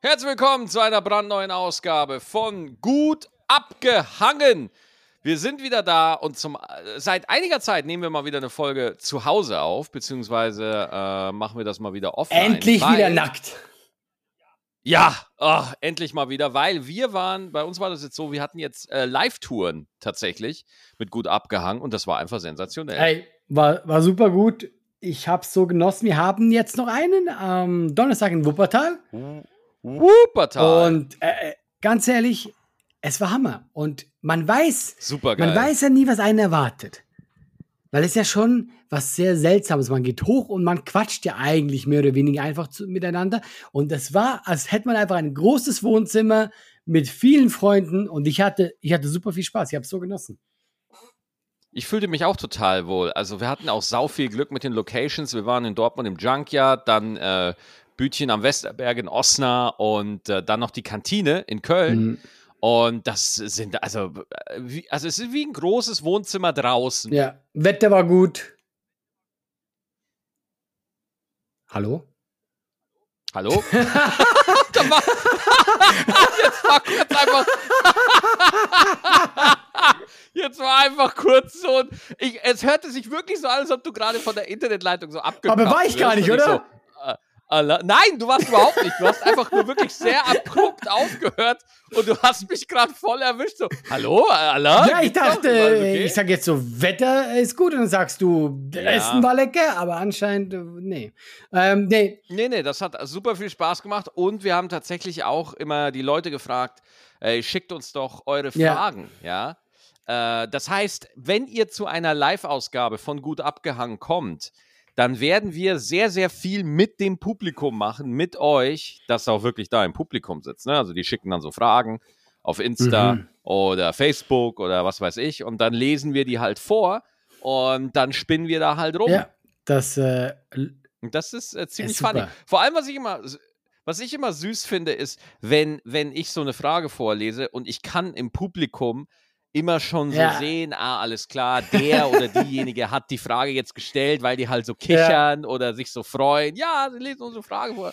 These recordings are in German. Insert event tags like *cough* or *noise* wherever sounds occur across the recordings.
Herzlich willkommen zu einer brandneuen Ausgabe von Gut abgehangen. Wir sind wieder da und zum, seit einiger Zeit nehmen wir mal wieder eine Folge zu Hause auf, beziehungsweise äh, machen wir das mal wieder offline. Endlich weil, wieder nackt. Ja, oh, endlich mal wieder, weil wir waren, bei uns war das jetzt so, wir hatten jetzt äh, Live-Touren tatsächlich mit Gut abgehangen und das war einfach sensationell. Hey, war, war super gut. Ich hab's so genossen. Wir haben jetzt noch einen am Donnerstag in Wuppertal. Wuppertal. Und äh, ganz ehrlich, es war Hammer. Und man weiß, man weiß ja nie, was einen erwartet. Weil es ja schon was sehr Seltsames. Man geht hoch und man quatscht ja eigentlich mehr oder weniger einfach zu, miteinander. Und es war, als hätte man einfach ein großes Wohnzimmer mit vielen Freunden und ich hatte, ich hatte super viel Spaß. Ich habe es so genossen. Ich fühlte mich auch total wohl. Also wir hatten auch sau viel Glück mit den Locations. Wir waren in Dortmund im Junkyard, dann äh, Bütchen am Westerberg in Osnabrück und äh, dann noch die Kantine in Köln. Mhm. Und das sind, also, äh, wie, also es ist wie ein großes Wohnzimmer draußen. Ja, Wetter war gut. Hallo? Hallo? *laughs* Da war- *laughs* jetzt war kurz einfach. *laughs* Jetzt war einfach kurz so. Ich, es hörte sich wirklich so an, als ob du gerade von der Internetleitung so abgekappt Aber war ich gar nicht, oder? So, äh, alla- Nein, du warst überhaupt nicht. Du hast einfach nur wirklich sehr abrupt aufgehört und du hast mich gerade voll erwischt. So, hallo, Allah? Ja, ich dachte, okay? ich sag jetzt so, Wetter ist gut und dann sagst du, Ja. Essen war lecker, aber anscheinend, äh, nee. Ähm, nee, Nee, nee, das hat super viel Spaß gemacht und wir haben tatsächlich auch immer die Leute gefragt, ey, schickt uns doch eure Ja. Fragen, ja. Äh, das heißt, wenn ihr zu einer Live-Ausgabe von Gut Abgehangen kommt, dann werden wir sehr, sehr viel mit dem Publikum machen, mit euch, das auch wirklich da im Publikum sitzt. Ne? Also die schicken dann so Fragen auf Insta Mhm. oder Facebook oder was weiß ich und dann lesen wir die halt vor und dann spinnen wir da halt rum. ja, das, äh, das ist äh, ziemlich Ist funny. Vor allem, was ich immer, was ich immer süß finde, ist, wenn, wenn ich so eine Frage vorlese und ich kann im Publikum immer schon so Ja. sehen, ah, alles klar, der oder *laughs* diejenige hat die Frage jetzt gestellt, weil die halt so kichern oder sich so freuen. Ja, sie lesen unsere Frage vor.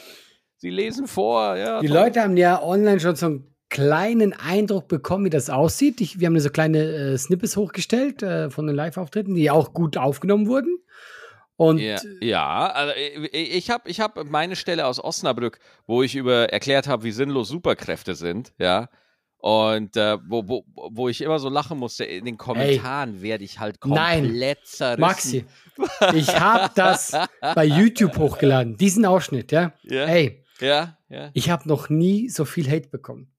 Sie lesen vor, ja. die toll. Leute haben ja online schon so einen kleinen Eindruck bekommen, wie das aussieht. Ich, wir haben so kleine äh, Snippets hochgestellt äh, von den Live-Auftritten, die auch gut aufgenommen wurden. Und Ja, ja also ich- ich habe ich hab meine Stelle aus Osnabrück, wo ich über erklärt habe, wie sinnlos Superkräfte sind, ja. Und äh, wo, wo, wo ich immer so lachen musste, in den Kommentaren werde ich halt Nein. komplett zerrissen. Maxi, ich habe das bei *laughs* YouTube hochgeladen, diesen Ausschnitt, ja. Ja. Ey, Ja, ja. ich habe noch nie so viel Hate bekommen.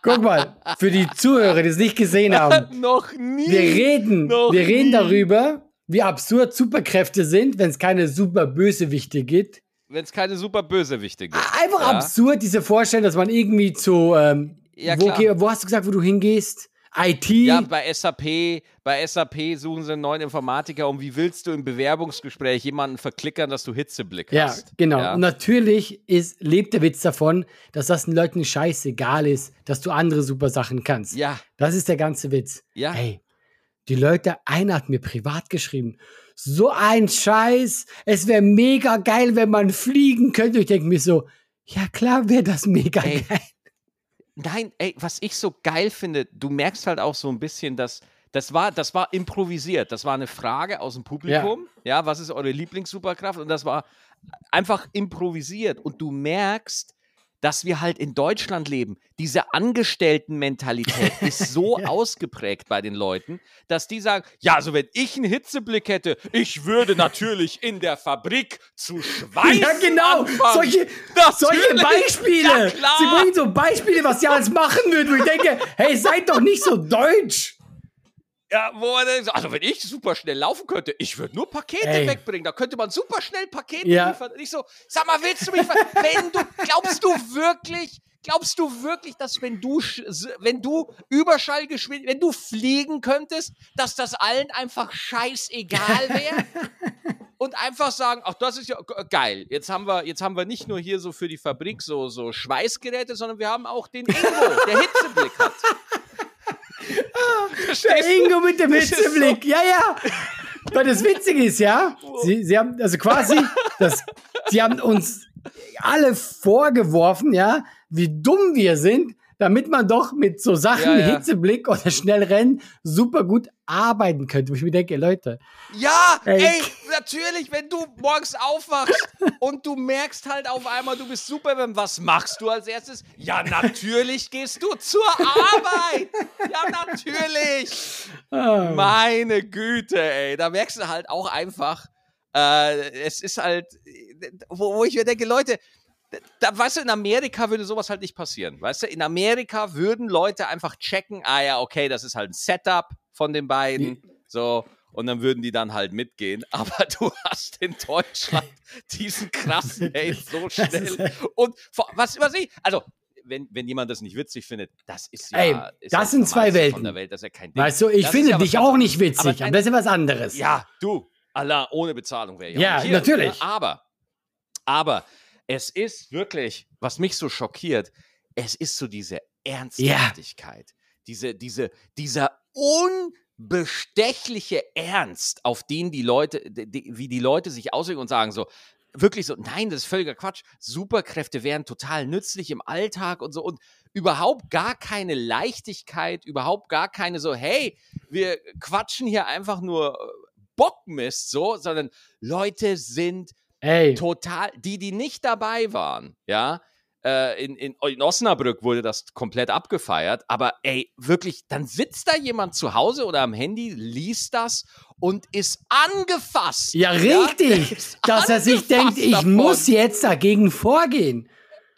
Guck mal, für die Zuhörer, die es nicht gesehen *laughs* haben. Noch nie. Wir reden, wir reden nie. darüber, wie absurd Superkräfte sind, wenn es keine super Bösewichte gibt. Wenn es keine super Bösewichte gibt. Einfach ja. absurd, diese Vorstellung, dass man irgendwie zu, ähm, Ja, wo, klar. wo hast du gesagt, wo du hingehst? IT? Ja, bei SAP, bei SAP suchen sie einen neuen Informatiker und wie willst du im Bewerbungsgespräch jemanden verklickern, dass du Hitzeblick Ja, hast? genau. Ja. Und natürlich ist, lebt der Witz davon, dass das den Leuten scheißegal ist, dass du andere super Sachen kannst. ja, Das ist der ganze Witz. ja. Hey, die Leute, einer hat mir privat geschrieben, so ein Scheiß, es wäre mega geil, wenn man fliegen könnte. Ich denke mir so, ja klar wäre das mega Ey. geil. Nein, ey, was ich so geil finde, du merkst halt auch so ein bisschen, dass das war, das war improvisiert. Das war eine Frage aus dem Publikum. Ja, was ist eure Lieblingssuperkraft? Und das war einfach improvisiert. Und du merkst, dass wir halt in Deutschland leben. Diese Angestelltenmentalität *laughs* ist so ausgeprägt bei den Leuten, dass die sagen, ja, also wenn ich einen Hitzeblick hätte, ich würde natürlich in der Fabrik zu schweißen Ja, genau. anfangen. Solche, solche. Beispiele. Ja. Sie bringen so Beispiele, was sie alles machen würden, wo ich denke, hey, seid doch nicht so deutsch. Ja, wo er dann so, also wenn ich super schnell laufen könnte, ich würde nur Pakete Ey. wegbringen. Da könnte man super schnell Pakete Ja. liefern. Und ich so, sag mal, willst du mich ver *laughs* wenn du, glaubst du wirklich, glaubst du wirklich, dass wenn du, wenn du Überschallgeschwindigkeit, wenn du fliegen könntest, dass das allen einfach scheißegal wäre? *laughs* Und einfach sagen, ach, das ist ja geil. Jetzt haben wir, jetzt haben wir nicht nur hier so für die Fabrik so, so Schweißgeräte, sondern wir haben auch den Ingo, der Hitzeblick hat. Der Verstehst du? Ingo mit dem Hitzeblick. Ja, ja. Weil das Witzige ist, ja, sie, sie haben also quasi das Sie haben uns alle vorgeworfen, ja, wie dumm wir sind, damit man doch mit so Sachen, ja, ja. Hitzeblick oder schnell rennen, super gut arbeiten könnte. Wo ich mir denke, Leute. Ja, ey, ey natürlich, wenn du morgens aufwachst und du merkst halt auf einmal, du bist Superman, was machst du als erstes? Ja, natürlich gehst du zur Arbeit. Ja, natürlich. Oh. Meine Güte, ey. Da merkst du halt auch einfach, äh, es ist halt, wo, wo ich mir denke, Leute, da, weißt du, in Amerika würde sowas halt nicht passieren. Weißt du, in Amerika würden Leute einfach checken, ah ja, okay, das ist halt ein Setup von den beiden. So, und dann würden die dann halt mitgehen. *laughs* Aber du hast in Deutschland diesen krassen *laughs* Hate so schnell. Und was, was ich, also, wenn, wenn jemand das nicht witzig findet, das ist ja. Ey, ist das sind zwei Welten. Welt, das ja kein Ding. Weißt du, ich das finde ja dich auch nicht witzig, aber, aber das ist was anderes. Ja, du, Allah, ohne Bezahlung wäre ja. Ja, natürlich. Aber, aber, es ist wirklich, was mich so schockiert, es ist so diese Ernsthaftigkeit, ja. diese, diese, dieser unbestechliche Ernst, auf den die Leute, die, wie die Leute sich auswirken und sagen so, wirklich so, nein, das ist völliger Quatsch. Superkräfte wären total nützlich im Alltag und so und überhaupt gar keine Leichtigkeit, überhaupt gar keine so, hey, wir quatschen hier einfach nur äh, Bockmist so, sondern Leute sind Ey. Total, die, die nicht dabei waren, ja, äh, in, in, in, Osnabrück wurde das komplett abgefeiert, aber ey, wirklich, dann sitzt da jemand zu Hause oder am Handy, liest das und ist angefasst. Ja, richtig, ja? dass er sich denkt, ich davon. muss jetzt dagegen vorgehen.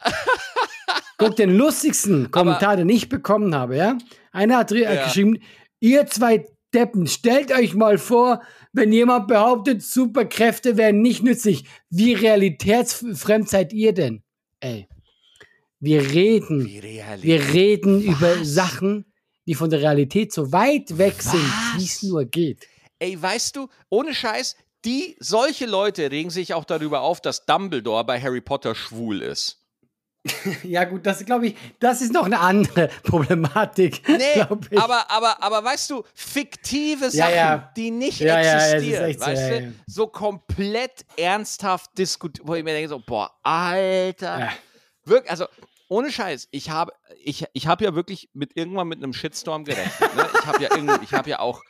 *laughs* Guck, den lustigsten Kommentar, aber, den ich bekommen habe, ja. Einer hat ja. geschrieben, ihr zwei Deppen, stellt euch mal vor, wenn jemand behauptet, Superkräfte wären nicht nützlich. Wie realitätsfremd seid ihr denn? Ey, wir reden, wir reden Was? über Sachen, die von der Realität so weit weg Was? sind, wie es nur geht. Ey, weißt du, ohne Scheiß, die, solche Leute regen sich auch darüber auf, dass Dumbledore bei Harry Potter schwul ist. *laughs* ja, gut, das glaube ich, das ist noch eine andere *laughs* Problematik. Nee, aber, aber, aber weißt du, fiktive Sachen, ja, ja. die nicht ja, existieren, weißt so, du, so komplett ernsthaft diskutiert, wo ich mir denke, so, boah, Alter. Wirklich, also, ohne Scheiß, ich habe ich, ich hab ja wirklich mit irgendwann mit einem Shitstorm gerechnet. Ne? Ich habe ja irgendwie, ich habe ja auch.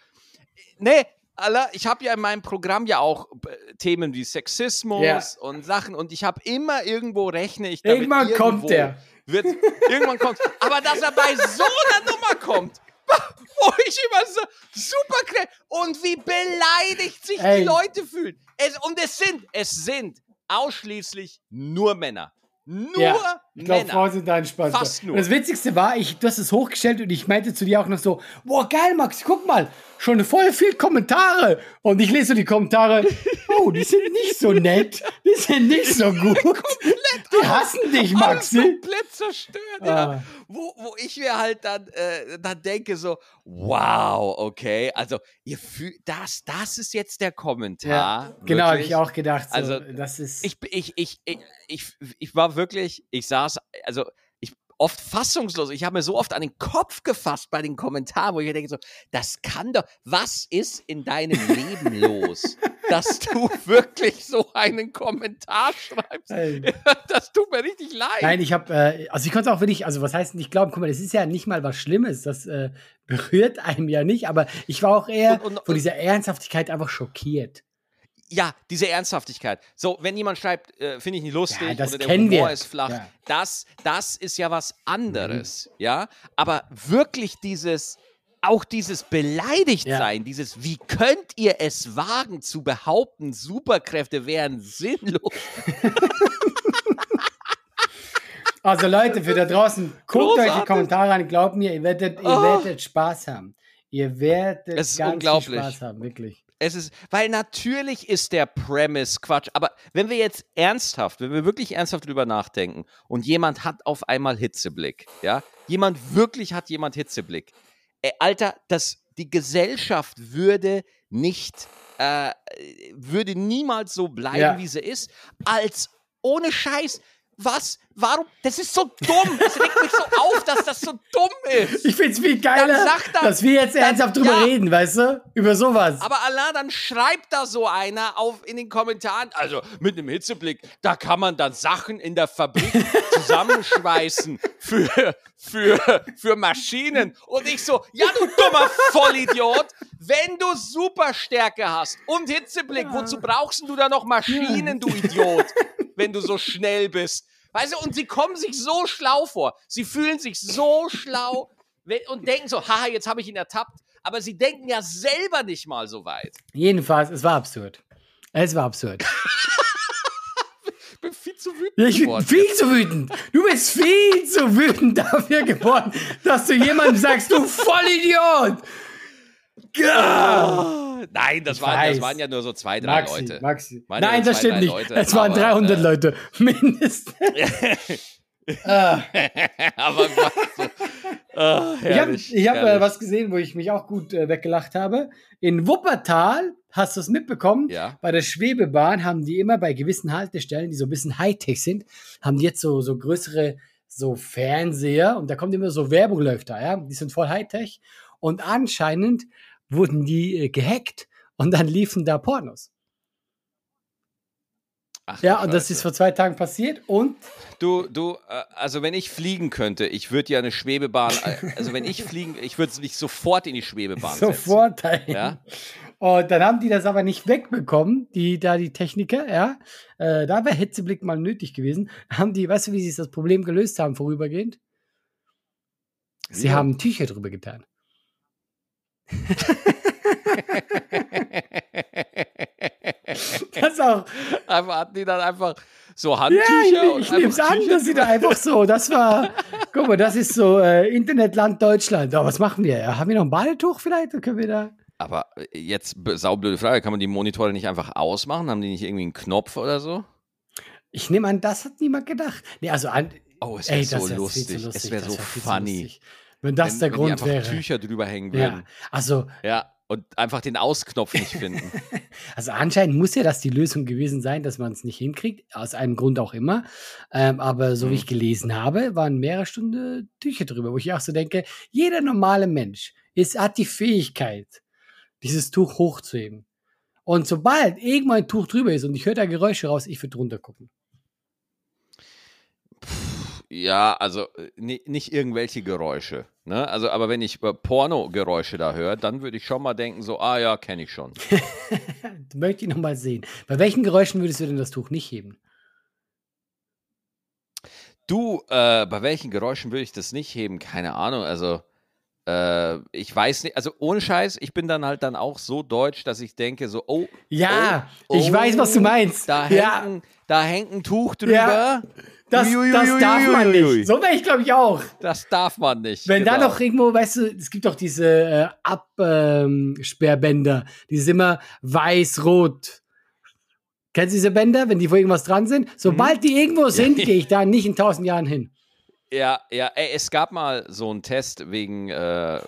Nee, Allah, ich habe ja in meinem Programm ja auch äh, Themen wie Sexismus ja. und Sachen und ich habe immer irgendwo rechne ich damit Irgendwann kommt der. Wird, irgendwann kommt. Aber dass er bei so einer Nummer kommt, *laughs* wo ich immer so super und wie beleidigt sich Ey. die Leute fühlen. Es, und es sind, es sind ausschließlich nur Männer. Nur ja, ich glaube, Frauen sind da entspannter. Fast nur. Und das Witzigste war, ich, du hast es hochgestellt und ich meinte zu dir auch noch so, boah, geil, Max, guck mal, schon voll viel Kommentare. Und ich lese so die Kommentare, *laughs* oh, die sind nicht so nett, die sind nicht so *laughs* gut. die hassen dich, Maxi. komplett zerstört, ah. ja. Wo, wo ich mir halt dann, äh, dann denke so, wow, okay, also ihr fühlt, das, das ist jetzt der Kommentar. Ja, genau, habe ich auch gedacht. So, also, das ist. Ich, ich, ich, ich, ich, ich war wirklich, ich saß, also oft fassungslos. Ich habe mir so oft an den Kopf gefasst bei den Kommentaren, wo ich denke so, das kann doch, was ist in deinem Leben *laughs* los, dass du wirklich so einen Kommentar schreibst? Hey. *laughs* Das tut mir richtig leid. Nein, ich habe, äh, also ich konnte auch wirklich, also was heißt nicht glauben, guck mal, das ist ja nicht mal was Schlimmes, das äh, *laughs* berührt einem ja nicht, aber ich war auch eher und, und, von dieser Ernsthaftigkeit einfach schockiert ja, diese Ernsthaftigkeit. So, wenn jemand schreibt, äh, finde ich nicht lustig ja, das oder der kennen Humor wir. ist flach, ja. das, das ist ja was anderes, mhm. ja. Aber wirklich dieses, auch dieses Beleidigtsein, ja. dieses, wie könnt ihr es wagen zu behaupten, Superkräfte wären sinnlos? *laughs* also Leute, für da draußen, guckt Großartig. euch die Kommentare an, glaubt mir, ihr werdet, ihr oh. werdet Spaß haben. Ihr werdet es ganz unglaublich. Spaß haben, wirklich es ist, weil natürlich ist der Premise Quatsch, aber wenn wir jetzt ernsthaft, wenn wir wirklich ernsthaft drüber nachdenken und jemand hat auf einmal Hitzeblick, ja, jemand wirklich hat jemand Hitzeblick, äh, Alter, das, die Gesellschaft würde nicht, äh, würde niemals so bleiben, ja. wie sie ist, als ohne Scheiß, was? Warum? Das ist so dumm. Das regt mich so auf, dass das so dumm ist. Ich find's viel geiler, dann, dass wir jetzt ernsthaft drüber ja, reden, weißt du? Über sowas. Aber Allah, dann schreibt da so einer auf in den Kommentaren, also mit einem Hitzeblick, da kann man dann Sachen in der Fabrik *laughs* zusammenschweißen für, für, für Maschinen. Und ich so, ja, du dummer Vollidiot, wenn du Superstärke hast und Hitzeblick, ja. wozu brauchst du da noch Maschinen, du Idiot? *laughs* wenn du so schnell bist. Weißt du, und sie kommen sich so schlau vor. Sie fühlen sich so schlau und denken so, haha, jetzt habe ich ihn ertappt. Aber sie denken ja selber nicht mal so weit. Jedenfalls, es war absurd. Es war absurd. ich *laughs* bin viel zu wütend ich bin viel zu wütend. Du bist viel zu wütend dafür geworden, dass du jemandem sagst, du Vollidiot. Oh, nein, das waren, das waren ja nur so zwei, drei Maxi, Leute. Maxi. Nein, ja das zwei, stimmt nicht. Leute, es waren aber, 300 äh, Leute, *laughs* mindestens. *laughs* ah. aber oh, ich habe hab, äh, was gesehen, wo ich mich auch gut äh, weggelacht habe. In Wuppertal, hast du es mitbekommen? Ja. Bei der Schwebebahn haben die immer bei gewissen Haltestellen, die so ein bisschen Hightech sind, haben die jetzt so, so größere so Fernseher und da kommt immer so Werbung läuft da, ja. Die sind voll Hightech. Und anscheinend wurden die äh, gehackt und dann liefen da Pornos. Ach, ja, und das ist vor zwei Tagen passiert und. Du, du, äh, also wenn ich fliegen könnte, ich würde ja eine Schwebebahn, äh, also wenn ich fliegen, ich würde mich sofort in die Schwebebahn Sofort dahin. Ja? Und dann haben die das aber nicht wegbekommen, die, da die Techniker, ja. Äh, da wäre Hitzeblick mal nötig gewesen. Haben die, weißt du, wie sie das Problem gelöst haben vorübergehend? Sie ja. haben Tücher drüber getan. Das auch. Einfach hatten die dann einfach so Handtücher ja, ich, ich nehme es an, dass sie da einfach so, das war, guck mal, das ist so äh, Internetland Deutschland. Aber was machen wir? Haben wir noch ein Badetuch vielleicht? können wir da. Aber äh, jetzt saublöde Frage, kann man die Monitore nicht einfach ausmachen? Haben die nicht irgendwie einen Knopf oder so? Ich nehme an, das hat niemand gedacht. Nee, also an, Oh, es wäre so, so, lustig. Es wäre so funny. So wenn das wenn, der wenn Grund die wäre. Tücher drüber hängen würden. Ja, also. Ja, und einfach den Ausknopf nicht finden. *laughs* also anscheinend muss ja das die Lösung gewesen sein, dass man es nicht hinkriegt, aus einem Grund auch immer. Ähm, aber so mhm. wie ich gelesen habe, waren mehrere Stunden Tücher drüber, wo ich auch so denke, jeder normale Mensch ist, hat die Fähigkeit, dieses Tuch hochzuheben. Und sobald irgendwann ein Tuch drüber ist und ich höre da Geräusche raus, ich würde drunter gucken. Ja, also äh, nicht irgendwelche Geräusche. Ne? Also, aber wenn ich äh, Porno-Geräusche da höre, dann würde ich schon mal denken, so, ah ja, kenne ich schon. *laughs* Möchte ich nochmal sehen. Bei welchen Geräuschen würdest du denn das Tuch nicht heben? Du, äh, bei welchen Geräuschen würde ich das nicht heben? Keine Ahnung. Also, äh, ich weiß nicht, also ohne Scheiß, ich bin dann halt dann auch so deutsch, dass ich denke, so, oh. Ja, oh, ich oh, weiß, was du meinst. Da, ja. hängt, ein, da hängt ein Tuch drüber. Ja. Das, ui, ui, das ui, darf man nicht. So wäre ich, glaube ich, auch. Das darf man nicht. Wenn genau. da noch irgendwo, weißt du, es gibt doch diese äh, Absperrbänder, ähm, die sind immer weiß-rot. Kennst du diese Bänder, wenn die vor irgendwas dran sind? Sobald mhm. die irgendwo sind, gehe ich da *laughs* nicht in tausend Jahren hin. Ja, ja, ey, es gab mal so einen Test wegen, äh,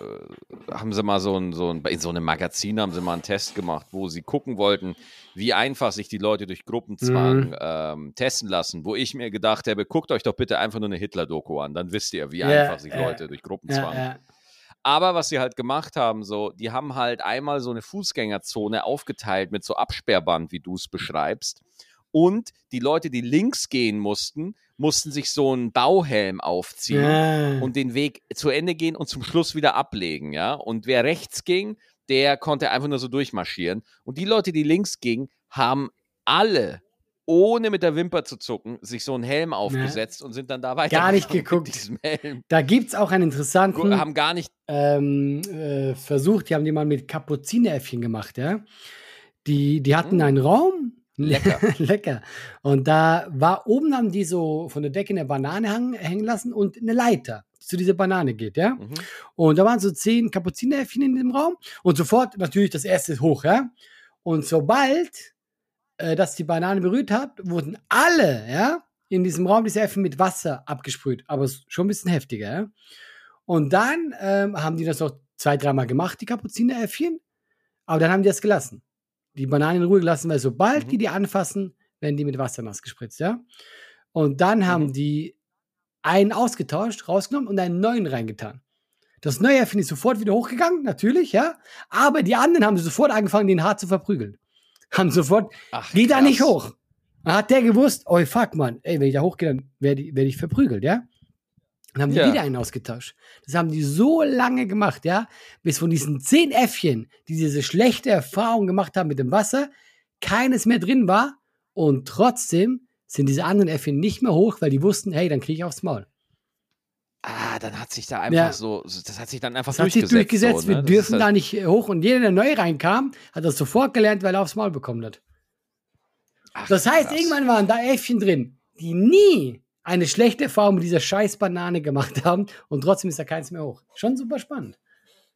haben sie mal so ein, so ein, in so einem Magazin haben sie mal einen Test gemacht, wo sie gucken wollten, wie einfach sich die Leute durch Gruppenzwang mhm. ähm, testen lassen, wo ich mir gedacht habe, guckt euch doch bitte einfach nur eine Hitler-Doku an, dann wisst ihr, wie ja, einfach sich ja, Leute durch Gruppenzwang. Ja, Aber was sie halt gemacht haben, so, die haben halt einmal so eine Fußgängerzone aufgeteilt mit so Absperrband, wie du es beschreibst. Und die Leute, die links gehen mussten, mussten sich so einen Bauhelm aufziehen ja. und den Weg zu Ende gehen und zum Schluss wieder ablegen, ja. Und wer rechts ging, der konnte einfach nur so durchmarschieren. Und die Leute, die links gingen, haben alle ohne mit der Wimper zu zucken, sich so einen Helm aufgesetzt ja. und sind dann da weiter. Gar nicht *laughs* geguckt. Da gibt es auch einen interessanten. Haben gar nicht. Ähm, äh, versucht, die haben die mal mit Kapuzineräffchen gemacht, ja. Die, die hatten hm. einen Raum, Lecker. *laughs* Lecker. Und da war oben haben die so von der Decke eine Banane hang, hängen lassen und eine Leiter, zu dieser Banane geht, ja. Mhm. Und da waren so zehn Kapuzineräffchen in dem Raum und sofort natürlich das erste hoch, ja. Und sobald äh, das die Banane berührt hat, wurden alle, ja, in diesem Raum diese Äffchen mit Wasser abgesprüht, aber schon ein bisschen heftiger, ja. Und dann ähm, haben die das noch zwei, dreimal gemacht, die Kapuzineräffchen, aber dann haben die das gelassen die Bananen in Ruhe gelassen, weil sobald mhm. die die anfassen, werden die mit Wasser nass gespritzt, ja. Und dann haben mhm. die einen ausgetauscht, rausgenommen und einen neuen reingetan. Das neue Äffchen ist sofort wieder hochgegangen, natürlich, ja. Aber die anderen haben sofort angefangen, den hart zu verprügeln. Haben sofort, Ach, geh da nicht hoch. Dann hat der gewusst, oh fuck, man, ey, wenn ich da hochgehe, dann werde ich, werd ich verprügelt, ja. Dann haben die ja. wieder einen ausgetauscht. Das haben die so lange gemacht, ja, bis von diesen zehn Äffchen, die diese schlechte Erfahrung gemacht haben mit dem Wasser, keines mehr drin war. Und trotzdem sind diese anderen Äffchen nicht mehr hoch, weil die wussten, hey, dann kriege ich aufs Maul. Ah, dann hat sich da einfach ja. so, das hat sich dann einfach das durchgesetzt. Hat sich durchgesetzt. So, ne? Wir dürfen halt da nicht hoch. Und jeder, der neu reinkam, hat das sofort gelernt, weil er aufs Maul bekommen hat. Ach, das heißt, krass. irgendwann waren da Äffchen drin, die nie eine schlechte Erfahrung mit dieser scheiß Banane gemacht haben und trotzdem ist da keins mehr hoch. Schon super spannend.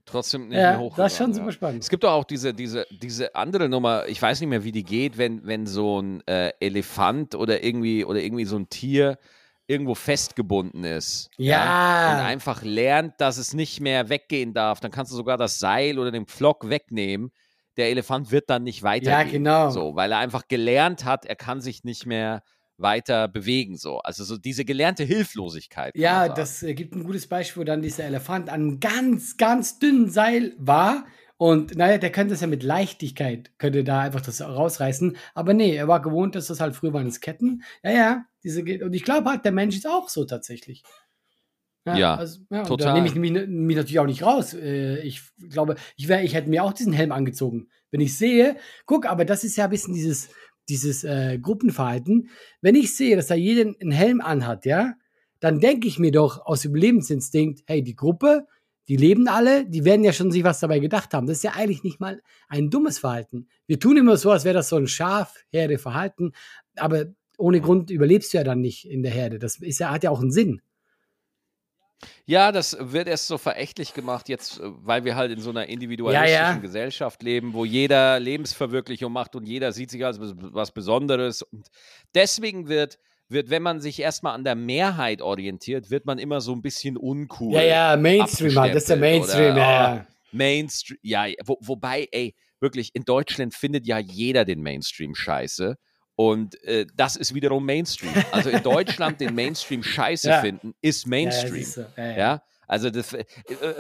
Trotzdem nicht ja, mehr hoch. Das ist schon super spannend. Es gibt doch auch diese, diese, diese andere Nummer, ich weiß nicht mehr, wie die geht, wenn, wenn so ein äh, Elefant oder irgendwie, oder irgendwie so ein Tier irgendwo festgebunden ist. Ja. ja. Und einfach lernt, dass es nicht mehr weggehen darf. Dann kannst du sogar das Seil oder den Pflock wegnehmen. Der Elefant wird dann nicht weitergehen. Ja, genau. So, weil er einfach gelernt hat, er kann sich nicht mehr weiter bewegen. So. Also so diese gelernte Hilflosigkeit. Ja, das äh, gibt ein gutes Beispiel, wo dann dieser Elefant an einem ganz, ganz dünnen Seil war. Und naja, der könnte es ja mit Leichtigkeit, könnte da einfach das rausreißen. Aber nee, er war gewohnt, dass das halt früher waren es Ketten. Ja, ja, diese, und ich glaube halt, der Mensch ist auch so tatsächlich. Ja, ja, also, ja total. Da nehme ich mich, mich, natürlich auch nicht raus. Äh, ich glaube, ich, wär, ich hätte mir auch diesen Helm angezogen. Wenn ich sehe, guck, aber das ist ja ein bisschen dieses, dieses äh, Gruppenverhalten. Wenn ich sehe, dass da jeder einen Helm anhat, ja, dann denke ich mir doch aus Überlebensinstinkt, hey, die Gruppe, die leben alle, die werden ja schon sich was dabei gedacht haben. Das ist ja eigentlich nicht mal ein dummes Verhalten. Wir tun immer so, als wäre das so ein Schafherde-Verhalten, aber ohne Grund überlebst du ja dann nicht in der Herde. Das ist ja, hat ja auch einen Sinn. Ja, das wird erst so verächtlich gemacht, jetzt, äh, weil wir halt in so einer individualistischen ja, ja. Gesellschaft leben, wo jeder Lebensverwirklichung macht und jeder sieht sich als was Besonderes. Und deswegen wird, wird, wenn man sich erstmal an der Mehrheit orientiert, wird man immer so ein bisschen uncool. Ja, ja, Mainstream, Mann, das ist der Mainstream, oder, ja. Oh, Mainstream, ja, wo, wobei, ey, wirklich, in Deutschland findet ja jeder den Mainstream scheiße. Und äh, das ist wiederum Mainstream. Also in Deutschland den Mainstream scheiße *laughs* ja. finden, ist Mainstream. Ja, ja, ja, also das, äh,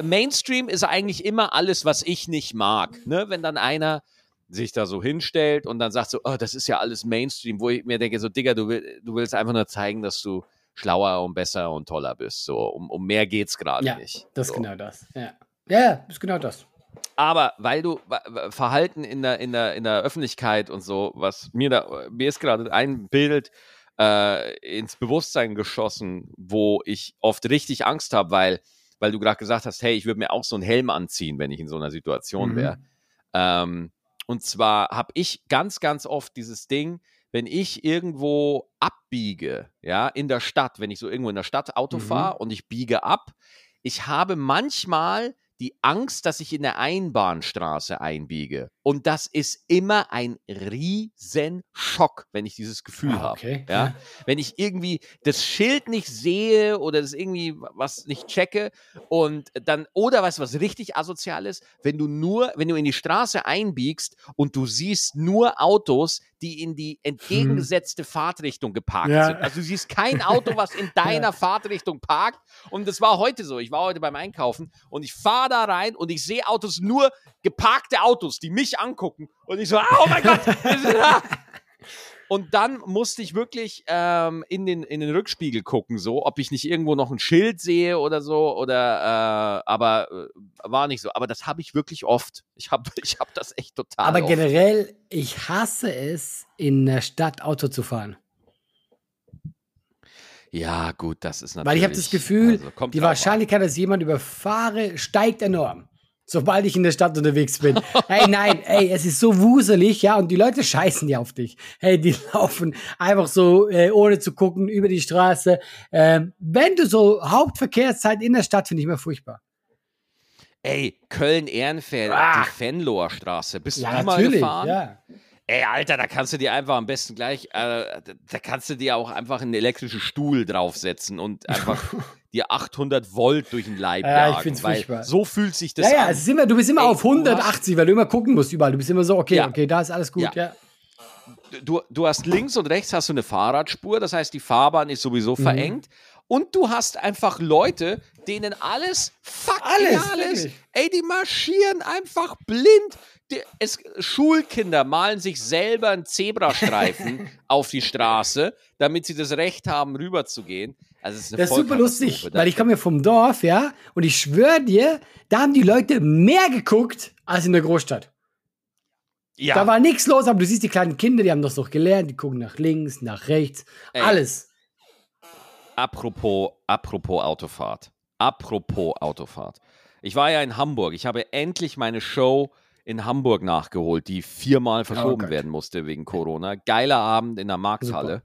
Mainstream ist eigentlich immer alles, was ich nicht mag. Ne? Wenn dann einer sich da so hinstellt und dann sagt so, oh, das ist ja alles Mainstream, wo ich mir denke, so, Digga, du, will, du willst einfach nur zeigen, dass du schlauer und besser und toller bist. So, um, um mehr geht's gerade ja, nicht. Das so. ist genau das. Ja. ja, das ist genau das. Aber weil du Verhalten in der, in der, in der Öffentlichkeit und so, was mir da, mir ist gerade ein Bild äh, ins Bewusstsein geschossen, wo ich oft richtig Angst habe, weil, weil du gerade gesagt hast, hey, ich würde mir auch so einen Helm anziehen, wenn ich in so einer Situation wäre. Mhm. Ähm, und zwar habe ich ganz, ganz oft dieses Ding, wenn ich irgendwo abbiege, ja, in der Stadt, wenn ich so irgendwo in der Stadt Auto mhm. fahre und ich biege ab, ich habe manchmal die Angst, dass ich in der Einbahnstraße einbiege. Und das ist immer ein riesen Schock, wenn ich dieses Gefühl ah, okay. habe. Ja? Wenn ich irgendwie das Schild nicht sehe oder das irgendwie was nicht checke und dann, oder du, was richtig asozial ist? Wenn du nur, wenn du in die Straße einbiegst und du siehst nur Autos, die in die entgegengesetzte hm. Fahrtrichtung geparkt ja. sind. Also du siehst kein Auto, was in *laughs* deiner ja. Fahrtrichtung parkt. Und das war heute so. Ich war heute beim Einkaufen und ich fahre da rein und ich sehe Autos, nur geparkte Autos, die mich angucken. Und ich so, oh mein Gott! *laughs* *laughs* Und dann musste ich wirklich ähm, in, den, in den Rückspiegel gucken, so, ob ich nicht irgendwo noch ein Schild sehe oder so, oder, äh, aber äh, war nicht so. Aber das habe ich wirklich oft. Ich habe *laughs* ich hab das echt total. Aber oft. generell, ich hasse es, in der Stadt Auto zu fahren. Ja, gut, das ist natürlich. Weil ich habe das Gefühl, also, die Wahrscheinlichkeit, dass jemand überfahre, steigt enorm sobald ich in der Stadt unterwegs bin. hey, nein, ey, es ist so wuselig, ja, und die Leute scheißen ja auf dich. Hey, die *laughs* laufen einfach so, äh, ohne zu gucken, über die Straße. Ähm, wenn du so Hauptverkehrszeit in der Stadt, finde ich immer furchtbar. Ey, Köln-Ehrenfeld, ah. die Fenloher Straße. Bist ja, du mal gefahren? Ja. Ey, Alter, da kannst du dir einfach am besten gleich, äh, da kannst du dir auch einfach einen elektrischen Stuhl draufsetzen und einfach *laughs* dir 800 Volt durch den Leib ja, jagen. Ich find's furchtbar. So fühlt sich das ja, an. Ja, es ist immer, du bist immer Ey, auf 180, weil du immer gucken musst überall. Du bist immer so, okay, ja. okay, da ist alles gut, ja. ja. du, du hast links und rechts hast du eine Fahrradspur, das heißt, die Fahrbahn ist sowieso mhm. verengt. Und du hast einfach Leute, denen alles fuck alles, alles. Ey, die marschieren einfach blind. Es, Schulkinder malen sich selber einen Zebrastreifen *laughs* auf die Straße, damit sie das Recht haben, rüberzugehen. Also ist das ist super lustig, weil ich komme ja vom Dorf, ja, und ich schwöre dir, da haben die Leute mehr geguckt als in der Großstadt. Ja. Da war nichts los, aber du siehst die kleinen Kinder, die haben das doch gelernt, die gucken nach links, nach rechts, Ey. alles. Apropos, apropos Autofahrt. Apropos Autofahrt. Ich war ja in Hamburg. Ich habe endlich meine Show in Hamburg nachgeholt, die viermal oh verschoben oh werden musste wegen Corona. Geiler Abend in der Markthalle. Super.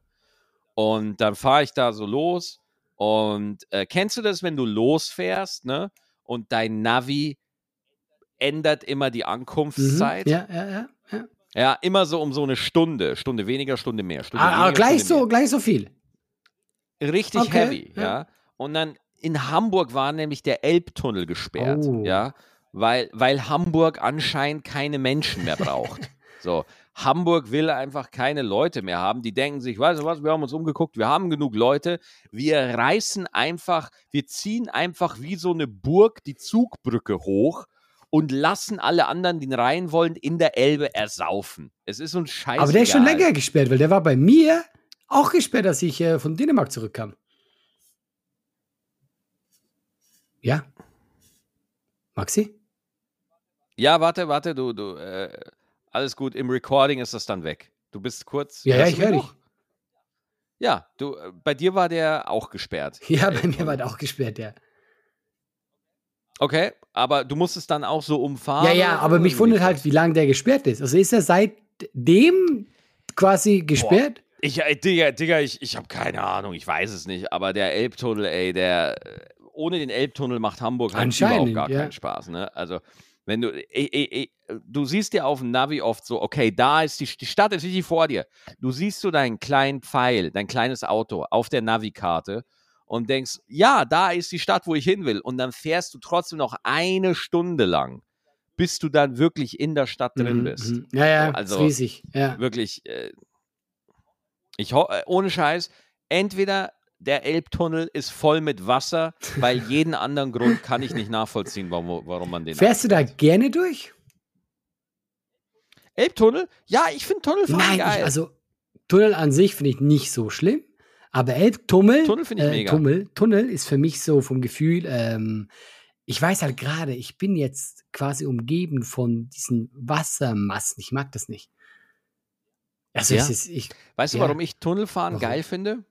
Und dann fahre ich da so los. Und äh, kennst du das, wenn du losfährst, ne? Und dein Navi ändert immer die Ankunftszeit? Mhm. Ja, ja, ja, ja. Ja, immer so um so eine Stunde. Stunde weniger, Stunde mehr. Stunde ah, weniger, gleich, Stunde so, mehr. gleich so viel. Richtig okay, heavy, ja. ja. Und dann in Hamburg war nämlich der Elbtunnel gesperrt, oh. ja, weil, weil Hamburg anscheinend keine Menschen mehr braucht. *laughs* so, Hamburg will einfach keine Leute mehr haben. Die denken sich, weißt du was, wir haben uns umgeguckt, wir haben genug Leute. Wir reißen einfach, wir ziehen einfach wie so eine Burg die Zugbrücke hoch und lassen alle anderen, die rein wollen, in der Elbe ersaufen. Es ist uns scheiße. Aber der ist schon länger gesperrt, weil der war bei mir auch gesperrt, als ich äh, von Dänemark zurückkam. Ja. Maxi? Ja, warte, warte, du, du, äh, alles gut. Im Recording ist das dann weg. Du bist kurz. Ja, ja ich höre dich. Ja, du, äh, bei dir war der auch gesperrt. *laughs* Ja, bei mir war der auch gesperrt, ja. Okay, aber du musst es dann auch so umfahren. Ja, ja, aber mich wundert halt, wie lange der gesperrt ist. Also ist er seitdem quasi gesperrt? Boah. Ich, ey, Digga, Digga, ich, ich habe keine Ahnung, ich weiß es nicht, aber der Elbtunnel, ey, der, ohne den Elbtunnel macht Hamburg halt überhaupt gar ja. keinen Spaß, ne? Also, wenn du, ey, ey, du siehst ja auf dem Navi oft so, okay, da ist die, die Stadt ist richtig vor dir. Du siehst so deinen kleinen Pfeil, dein kleines Auto auf der Navikarte und denkst, ja, da ist die Stadt, wo ich hin will. Und dann fährst du trotzdem noch eine Stunde lang, bis du dann wirklich in der Stadt drin mhm, bist. Mhm. Ja, ja, also riesig. Ja. Wirklich, äh, ich äh, ohne Scheiß, entweder der Elbtunnel ist voll mit Wasser, weil jeden anderen Grund kann ich nicht nachvollziehen, warum, warum man den. Fährst du da gerne durch? Elbtunnel? Ja, ich finde Tunnelfahren Nein, geil. Ich, also Tunnel an sich finde ich nicht so schlimm, aber Elbtunnel, Tunnel finde ich äh, mega. Tunnel, Tunnel ist für mich so vom Gefühl, ähm, ich weiß halt gerade, ich bin jetzt quasi umgeben von diesen Wassermassen. Ich mag das nicht. Also ja. ist, ich, weißt ja. du, warum ich Tunnelfahren warum? geil finde?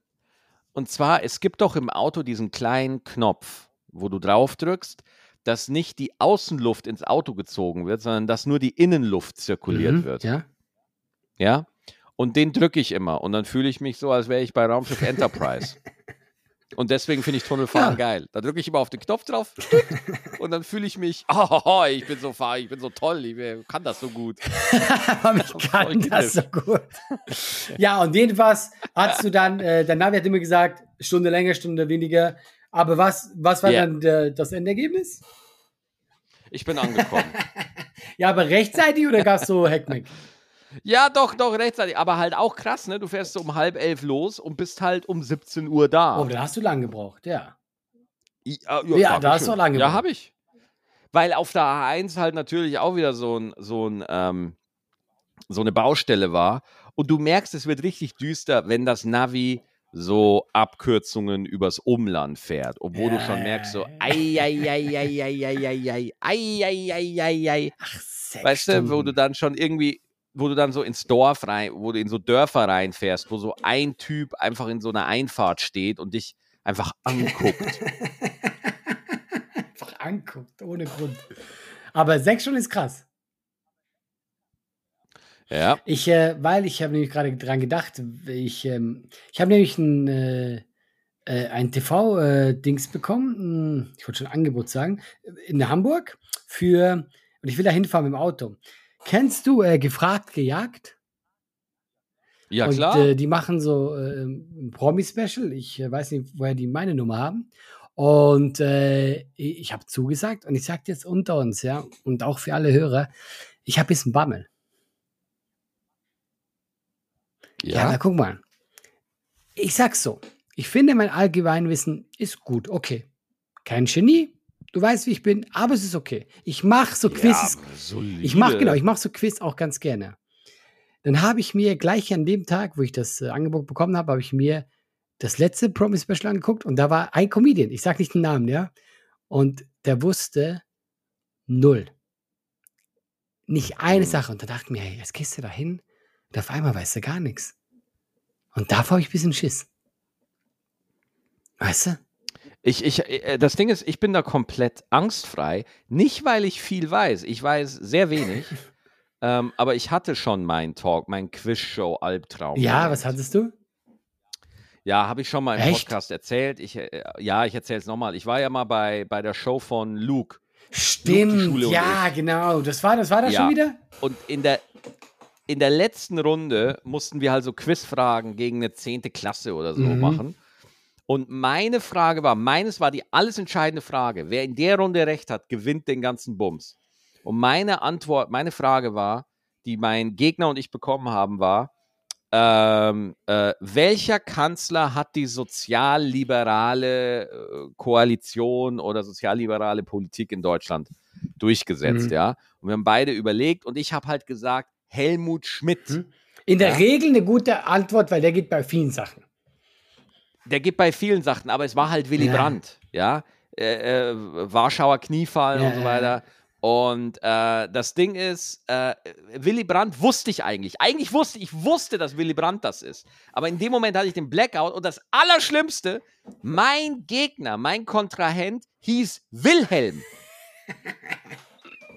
Und zwar, es gibt doch im Auto diesen kleinen Knopf, wo du drauf drückst, dass nicht die Außenluft ins Auto gezogen wird, sondern dass nur die Innenluft zirkuliert mhm, wird. Ja. Ja. Und den drücke ich immer. Und dann fühle ich mich so, als wäre ich bei Raumschiff Enterprise. *laughs* Und deswegen finde ich Tunnelfahren ja. geil. Da drücke ich immer auf den Knopf drauf und dann fühle ich mich, *laughs* oh, ich bin so fahr, ich bin so toll, ich kann das so gut. *laughs* ich *laughs* kann das so gut. ja, und jedenfalls hast du dann, äh, der Navi hat immer gesagt, Stunde länger, Stunde weniger. Aber was, was war yeah. dann der, das Endergebnis? Ich bin angekommen. ja, aber rechtzeitig oder gab es so Heckmeck? Ja, doch, doch, rechtzeitig. Aber halt auch krass, ne? Du fährst so um halb elf los und bist halt um 17 Uhr da. Oh, da hast du lang gebraucht, ja. Ja, ja, ja da hast du lang gebraucht. Ja, habe ich. Weil auf der A1 halt natürlich auch wieder so ein, so ein, ähm, so eine Baustelle war. Und du merkst, es wird richtig düster, wenn das Navi so Abkürzungen übers Umland fährt, obwohl ja. du schon merkst, so ei, ei, ei, ei, ei, ei, ei, ei, ei, ei, ei, ei, ei. Ach, weißt du, wo du dann schon irgendwie wo du dann so ins Dorf rein, wo du in so Dörfer reinfährst, wo so ein Typ einfach in so einer Einfahrt steht und dich einfach anguckt. *laughs* einfach anguckt, ohne Grund. Aber sechs Stunden ist krass. Ja. Ich, äh, weil ich habe nämlich gerade dran gedacht, ich, ähm, ich habe nämlich ein, äh, äh ein TV-Dings äh, bekommen, ich wollte schon Angebot sagen, in Hamburg für, und ich will da hinfahren mit dem Auto. Kennst du äh, Gefragt, Gejagt? Ja, und, klar. Äh, die machen so äh, ein Promi-Special. Ich äh, weiß nicht, woher die meine Nummer haben. Und äh, ich habe zugesagt und ich sage jetzt unter uns, ja, und auch für alle Hörer, ich habe ein bisschen Bammel. Ja, ja na, guck mal. Ich sag's so. Ich finde, mein Allgemeinwissen ist gut. Okay. Kein Genie. Du weißt, wie ich bin, aber es ist okay. Ich mache so Quizzes. Ja, ich mache genau, ich mache so Quiz auch ganz gerne. Dann habe ich mir gleich an dem Tag, wo ich das äh, Angebot bekommen habe, habe ich mir das letzte Promi Special angeguckt und da war ein Comedian, ich sage nicht den Namen, ja, und der wusste null. Nicht eine mhm. Sache. Und da dachte ich mir, hey, jetzt gehst du da hin und auf einmal weißt du gar nichts. Und davor habe ich ein bisschen Schiss. Weißt du? Ich, ich, äh, das Ding ist, ich bin da komplett angstfrei. Nicht, weil ich viel weiß. Ich weiß sehr wenig. *laughs* ähm, aber ich hatte schon meinen Talk, meinen Quiz-Show-Albtraum. Ja, was hattest du? Ja, habe ich schon mal im Echt? Podcast erzählt. Ich, äh, ja, ich erzähle es nochmal. Ich war ja mal bei, bei der Show von Luke. Stimmt, Luke, ja, genau. Das war das, war das ja. schon wieder? Und in der, in der letzten Runde mussten wir halt so Quizfragen gegen eine zehnte Klasse oder so mhm. machen. Und meine Frage war, meines war die alles entscheidende Frage. Wer in der Runde recht hat, gewinnt den ganzen Bums. Und meine Antwort, meine Frage war, die mein Gegner und ich bekommen haben, war, ähm, äh, welcher Kanzler hat die sozialliberale äh, Koalition oder sozialliberale Politik in Deutschland durchgesetzt, mhm. ja? Und wir haben beide überlegt und ich habe halt gesagt, Helmut Schmidt. Mhm. In der ja? Regel eine gute Antwort, weil der geht bei vielen Sachen der gibt bei vielen Sachen, aber es war halt Willy ja. Brandt, ja. Äh, äh, Warschauer Kniefall ja, und so weiter. Und äh, das Ding ist, äh, Willy Brandt wusste ich eigentlich. Eigentlich wusste ich, wusste, dass Willy Brandt das ist. Aber in dem Moment hatte ich den Blackout und das Allerschlimmste, mein Gegner, mein Kontrahent hieß Wilhelm.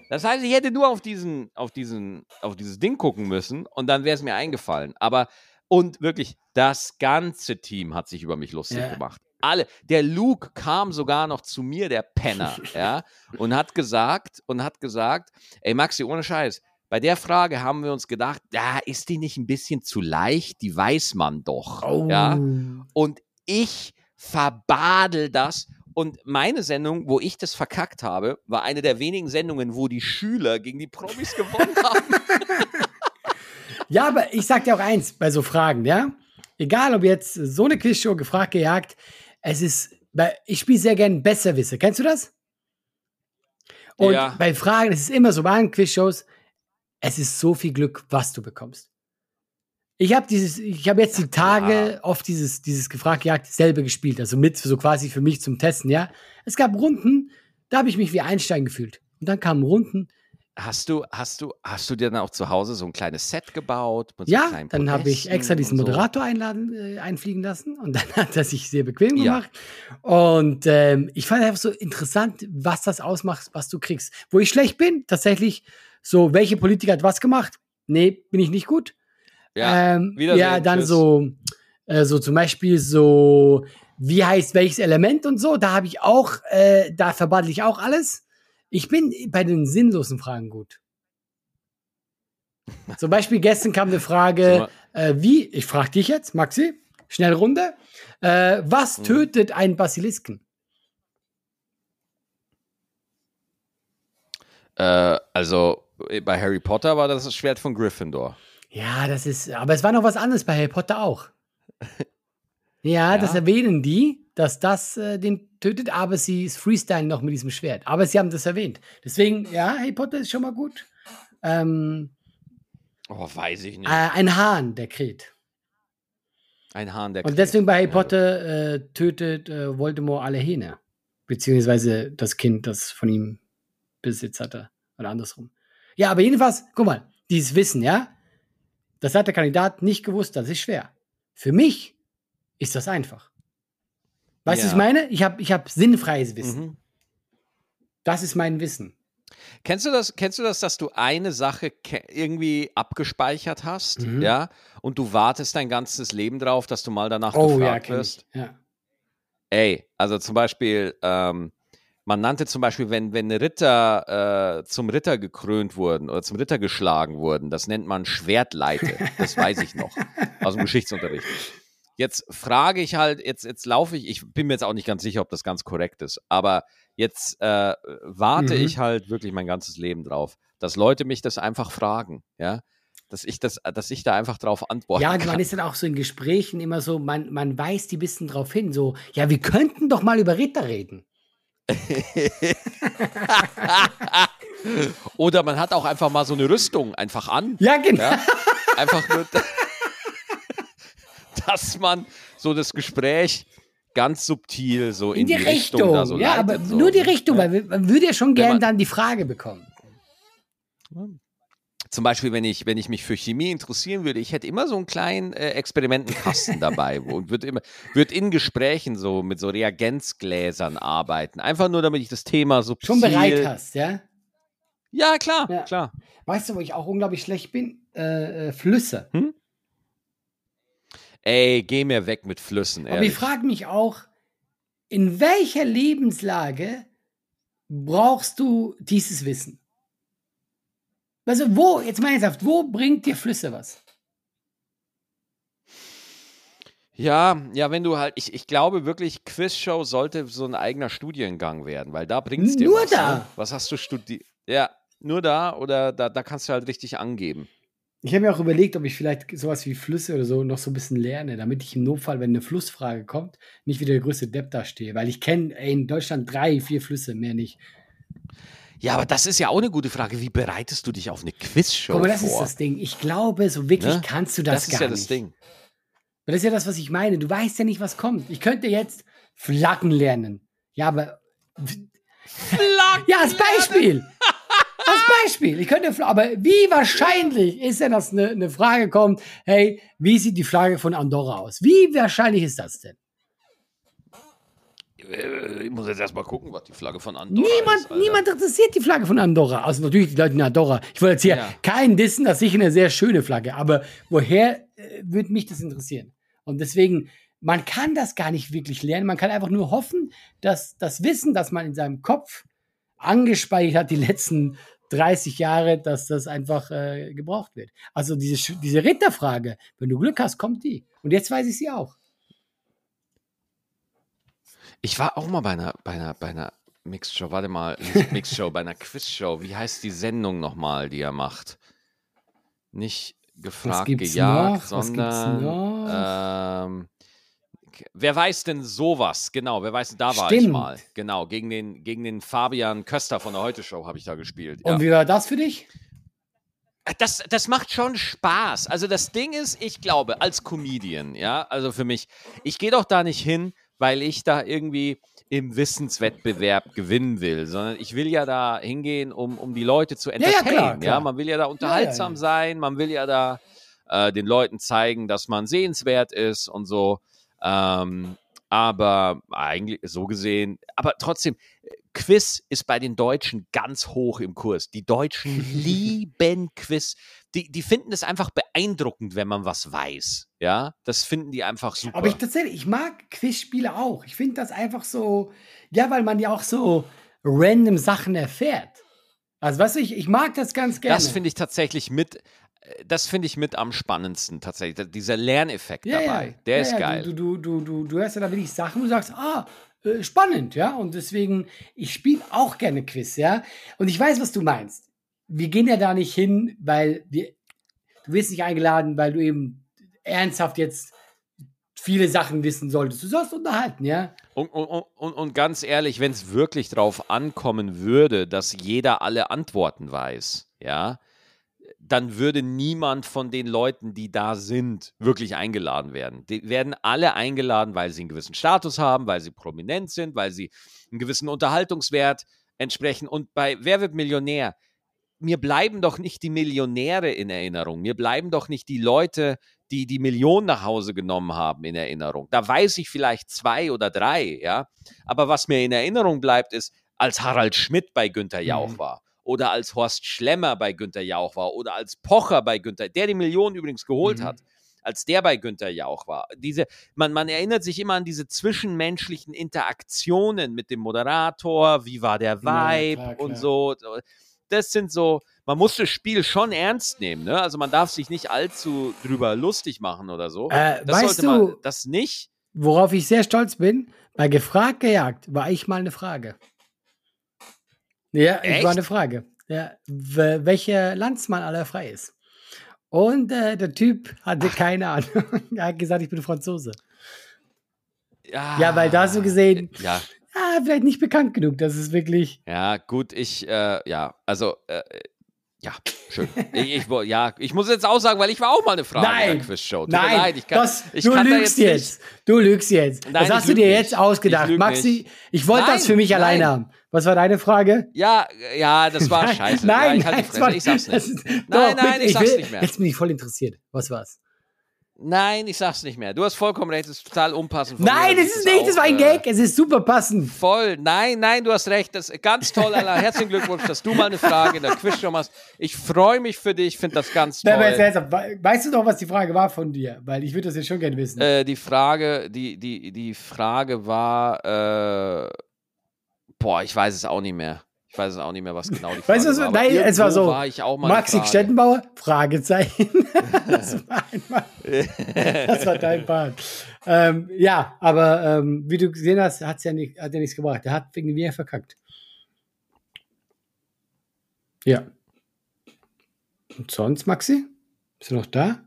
Das heißt, ich hätte nur auf diesen, auf diesen, auf dieses Ding gucken müssen und dann wäre es mir eingefallen. Aber und wirklich, das ganze Team hat sich über mich lustig ja. gemacht. Alle. Der Luke kam sogar noch zu mir, der Penner, *laughs* ja, und hat gesagt, und hat gesagt, ey Maxi, ohne Scheiß, bei der Frage haben wir uns gedacht, ja, ist die nicht ein bisschen zu leicht? Die weiß man doch. Oh. Ja. Und ich verbadel das. Und meine Sendung, wo ich das verkackt habe, war eine der wenigen Sendungen, wo die Schüler gegen die Promis gewonnen haben. *laughs* Ja, aber ich sag dir auch eins bei so Fragen, ja. Egal, ob jetzt so eine Quizshow gefragt, gejagt, es ist, bei, ich spiele sehr gerne Besserwisser. Kennst du das? Und ja. bei Fragen, es ist immer so, bei Quizshows, es ist so viel Glück, was du bekommst. Ich habe dieses, ich habe jetzt die Tage ja. oft dieses, dieses gefragt gejagt selber gespielt, also mit so quasi für mich zum Testen, ja. Es gab Runden, da habe ich mich wie Einstein gefühlt. Und dann kamen Runden, Hast du, hast du, hast du dir dann auch zu Hause so ein kleines Set gebaut? ja, so dann habe ich extra diesen Moderator so. einladen, äh, einfliegen lassen und dann *laughs* hat er sich sehr bequem gemacht. Ja. Und ähm, ich fand einfach so interessant, was das ausmacht, was du kriegst. Wo ich schlecht bin, tatsächlich, so, welche Politiker hat was gemacht? Nee, bin ich nicht gut. Ja, ähm, ja dann Tschüss. so, äh, so zum Beispiel so, wie heißt welches Element und so, da habe ich auch, äh, da verbadel ich auch alles. Ich bin bei den sinnlosen Fragen gut. Zum Beispiel gestern kam eine Frage, äh, wie, ich frage dich jetzt, Maxi, schnell Runde, äh, was mhm. tötet einen Basilisken? Äh, also bei Harry Potter war das das Schwert von Gryffindor. Ja, das ist, aber es war noch was anderes bei Harry Potter auch. Ja, *laughs* ja. das erwähnen die, dass das äh, den tötet, aber sie freestylen noch mit diesem Schwert. Aber sie haben das erwähnt. Deswegen, ja, Harry Potter ist schon mal gut. Ähm, oh, weiß ich nicht. Äh, ein Hahn, der kräht. Ein Hahn, der kräht. Und deswegen bei Harry Potter äh, tötet äh, Voldemort alle Hähne. Beziehungsweise das Kind, das von ihm Besitz hatte. Oder andersrum. Ja, aber jedenfalls, guck mal, dieses Wissen, ja, das hat der Kandidat nicht gewusst, das ist schwer. Für mich ist das einfach. Weißt du, ja. was ich meine? Ich habe ich hab sinnfreies Wissen. Mhm. Das ist mein Wissen. Kennst du das, kennst du das, dass du eine Sache irgendwie abgespeichert hast, mhm. ja, und du wartest dein ganzes Leben drauf, dass du mal danach oh, gefragt ja, wirst? Ja. Ey, also zum Beispiel, ähm, man nannte zum Beispiel, wenn, wenn Ritter äh, zum Ritter gekrönt wurden oder zum Ritter geschlagen wurden, das nennt man Schwertleite. Das weiß ich noch aus dem *laughs* Geschichtsunterricht. Jetzt frage ich halt, jetzt, jetzt laufe ich, ich bin mir jetzt auch nicht ganz sicher, ob das ganz korrekt ist, aber jetzt äh, warte mhm. ich halt wirklich mein ganzes Leben drauf, dass Leute mich das einfach fragen, ja. dass ich das, dass ich da einfach drauf antworte. Ja, man ist dann auch so in Gesprächen immer so, man, man weist die bisschen drauf hin, so, ja, wir könnten doch mal über Ritter reden. *laughs* Oder man hat auch einfach mal so eine Rüstung einfach an. Ja, genau. Ja? Einfach nur, *laughs* *laughs* dass man so das Gespräch ganz subtil so in, in die, die, Richtung, Richtung so ja, aber so. nur die Richtung, ja. weil man würde ja schon gern dann die Frage bekommen. Zum Beispiel, wenn ich, wenn ich mich für Chemie interessieren würde, ich hätte immer so einen kleinen äh, Experimentenkasten *laughs* dabei und würde immer, würde in Gesprächen so mit so Reagenzgläsern arbeiten. Einfach nur, damit ich das Thema so Schon bereit hast, ja? Ja, klar, ja. klar. Weißt du, wo ich auch unglaublich schlecht bin? Äh, äh, Flüsse. Hm? Ey, geh mir weg mit Flüssen. Ehrlich. Aber ich frage mich auch, in welcher Lebenslage brauchst du dieses Wissen? Also wo, jetzt mal ernsthaft, wo bringt dir Flüsse was? Ja, ja, wenn du halt, ich, ich glaube wirklich, Quizshow sollte so ein eigener Studiengang werden, weil da bringt es dir Nur was. da. Ne? Was hast du studiert? Ja, nur da oder da, da kannst du halt richtig angeben. Ich habe mir auch überlegt, ob ich vielleicht sowas wie Flüsse oder so noch so ein bisschen lerne, damit ich im Notfall, wenn eine Flussfrage kommt, nicht wieder der größte Depp da stehe. Weil ich kenne in Deutschland drei, vier Flüsse, mehr nicht. Ja, aber das ist ja auch eine gute Frage. Wie bereitest du dich auf eine Quizshow Guck mal, das vor? ist das Ding. Ich glaube, so wirklich ne? kannst du das, das gar nicht. Das ist ja das Ding. Das ist ja das, was ich meine. Du weißt ja nicht, was kommt. Ich könnte jetzt Flaggen lernen. Ja, aber. Flaggen! Ja, als Beispiel! Als Beispiel. Ich könnte, aber wie wahrscheinlich ist denn, dass eine, eine Frage kommt, hey, wie sieht die Flagge von Andorra aus? Wie wahrscheinlich ist das denn? Äh, ich muss jetzt erstmal gucken, was die Flagge von Andorra niemand, ist. Niemand interessiert die Flagge von Andorra. Also natürlich die Leute in Andorra. Ich wollte jetzt hier ja. keinen dissen, das ist sicher eine sehr schöne Flagge. Aber woher äh, würde mich das interessieren? Und deswegen, man kann das gar nicht wirklich lernen. Man kann einfach nur hoffen, dass das Wissen, das man in seinem Kopf angespeichert hat, die letzten 30 Jahre, dass das einfach äh, gebraucht wird. Also diese, diese Ritterfrage, wenn du Glück hast, kommt die. Und jetzt weiß ich sie auch. Ich war auch mal bei einer, bei einer, bei einer Mixshow, warte mal, nicht Mixshow, bei einer Quizshow. Wie heißt die Sendung nochmal, die er macht? Nicht gefragt, gejagt, noch? sondern ähm, wer weiß denn sowas? Genau, wer weiß, da war Stimmt. ich mal. Genau, gegen den, gegen den Fabian Köster von der Heute-Show habe ich da gespielt. Und ja. wie war das für dich? Das, das macht schon Spaß. Also das Ding ist, ich glaube, als Comedian, ja, also für mich, ich gehe doch da nicht hin, weil ich da irgendwie im Wissenswettbewerb gewinnen will, sondern ich will ja da hingehen, um, um die Leute zu entertainen. Ja, ja, klar, klar. ja man will ja da unterhaltsam ja, sein, man will ja da äh, den Leuten zeigen, dass man sehenswert ist und so. Ähm, aber eigentlich so gesehen, aber trotzdem, Quiz ist bei den Deutschen ganz hoch im Kurs. Die Deutschen *laughs* lieben Quiz. Die, die finden es einfach beeindruckend, wenn man was weiß. Ja, das finden die einfach super. Aber ich tatsächlich, ich mag Quizspiele auch. Ich finde das einfach so, ja, weil man ja auch so random Sachen erfährt. Also, weißt du, ich, ich mag das ganz gerne. Das finde ich tatsächlich mit, das finde ich mit am spannendsten tatsächlich. Dieser Lerneffekt ja, dabei, ja. der ja, ist geil. Du, du, du, du, du hörst ja da wirklich Sachen, wo du sagst, ah, äh, spannend, ja. Und deswegen, ich spiele auch gerne Quiz, ja. Und ich weiß, was du meinst. Wir gehen ja da nicht hin, weil wir, du wirst nicht eingeladen, weil du eben ernsthaft jetzt viele Sachen wissen solltest. Du sollst unterhalten, ja. Und, und, und, und ganz ehrlich, wenn es wirklich drauf ankommen würde, dass jeder alle Antworten weiß, ja, dann würde niemand von den Leuten, die da sind, wirklich eingeladen werden. Die werden alle eingeladen, weil sie einen gewissen Status haben, weil sie prominent sind, weil sie einen gewissen Unterhaltungswert entsprechen. Und bei Wer wird Millionär? Mir bleiben doch nicht die Millionäre in Erinnerung. Mir bleiben doch nicht die Leute, die die Millionen nach Hause genommen haben in Erinnerung. Da weiß ich vielleicht zwei oder drei, ja. Aber was mir in Erinnerung bleibt, ist, als Harald Schmidt bei Günther Jauch mhm. war oder als Horst Schlemmer bei Günter Jauch war oder als Pocher bei Günter, der die Millionen übrigens geholt mhm. hat, als der bei Günter Jauch war. Diese, man, man erinnert sich immer an diese zwischenmenschlichen Interaktionen mit dem Moderator, wie war der Vibe ja, und so. Das sind so, man muss das Spiel schon ernst nehmen, ne? Also man darf sich nicht allzu drüber lustig machen oder so. Äh, das weißt sollte man, das nicht. Worauf ich sehr stolz bin, bei Gefragt gejagt war ich mal eine Frage. Ja, Echt? war eine Frage. Ja, welcher Landsmann aller frei ist. Und äh, der Typ hatte Ach. keine Ahnung. *laughs* er hat gesagt, ich bin Franzose. Ja, ja weil da so gesehen, ja. ja, vielleicht nicht bekannt genug. Das ist wirklich. Ja, gut, ich, äh, ja, also, äh, ja, schön. ich, ich, ja, ich muss jetzt auch sagen, weil ich war auch mal eine Frage nein, in der Quizshow. Tut nein, leid, ich kann, das, ich du kann lügst da jetzt, jetzt. Du lügst jetzt. Nein, das hast du dir nicht. jetzt ausgedacht. Ich Maxi, ich wollte das für mich nein. alleine haben. Was war deine Frage? Ja, ja, das war scheiße. nein, ja, nein, war, ich sag's nicht. Ist, nein, doch, nein, bitte, ich sag's will, nicht mehr. Jetzt bin ich voll interessiert. Was war's? Nein, ich sag's nicht mehr. Du hast vollkommen recht, es ist total unpassend. Nein, es ist nicht, das war ein Gag, es ist super passend. Voll, nein, nein, du hast recht, das ist ganz toll, Alter. Herzlichen Glückwunsch, dass du mal eine Frage in der Quiz schon machst. Ich freue mich für dich, finde das ganz toll. weißt du noch, was die Frage war von dir? Weil ich würde das jetzt schon gerne wissen. Äh, die Frage, die, die, die Frage war, äh, boah, ich weiß es auch nicht mehr. Ich weiß es auch nicht mehr, was genau die Frage weißt du, was, war. Nein, es war so. War ich auch mal Maxi Stettenbauer? Fragezeichen. *laughs* das, war einmal, das war dein Part. Ähm, ja, aber ähm, wie du gesehen hast, hat's ja nicht, hat ja nichts gebracht. Der hat wegen mir verkackt. Ja. Und sonst, Maxi? Bist du noch da?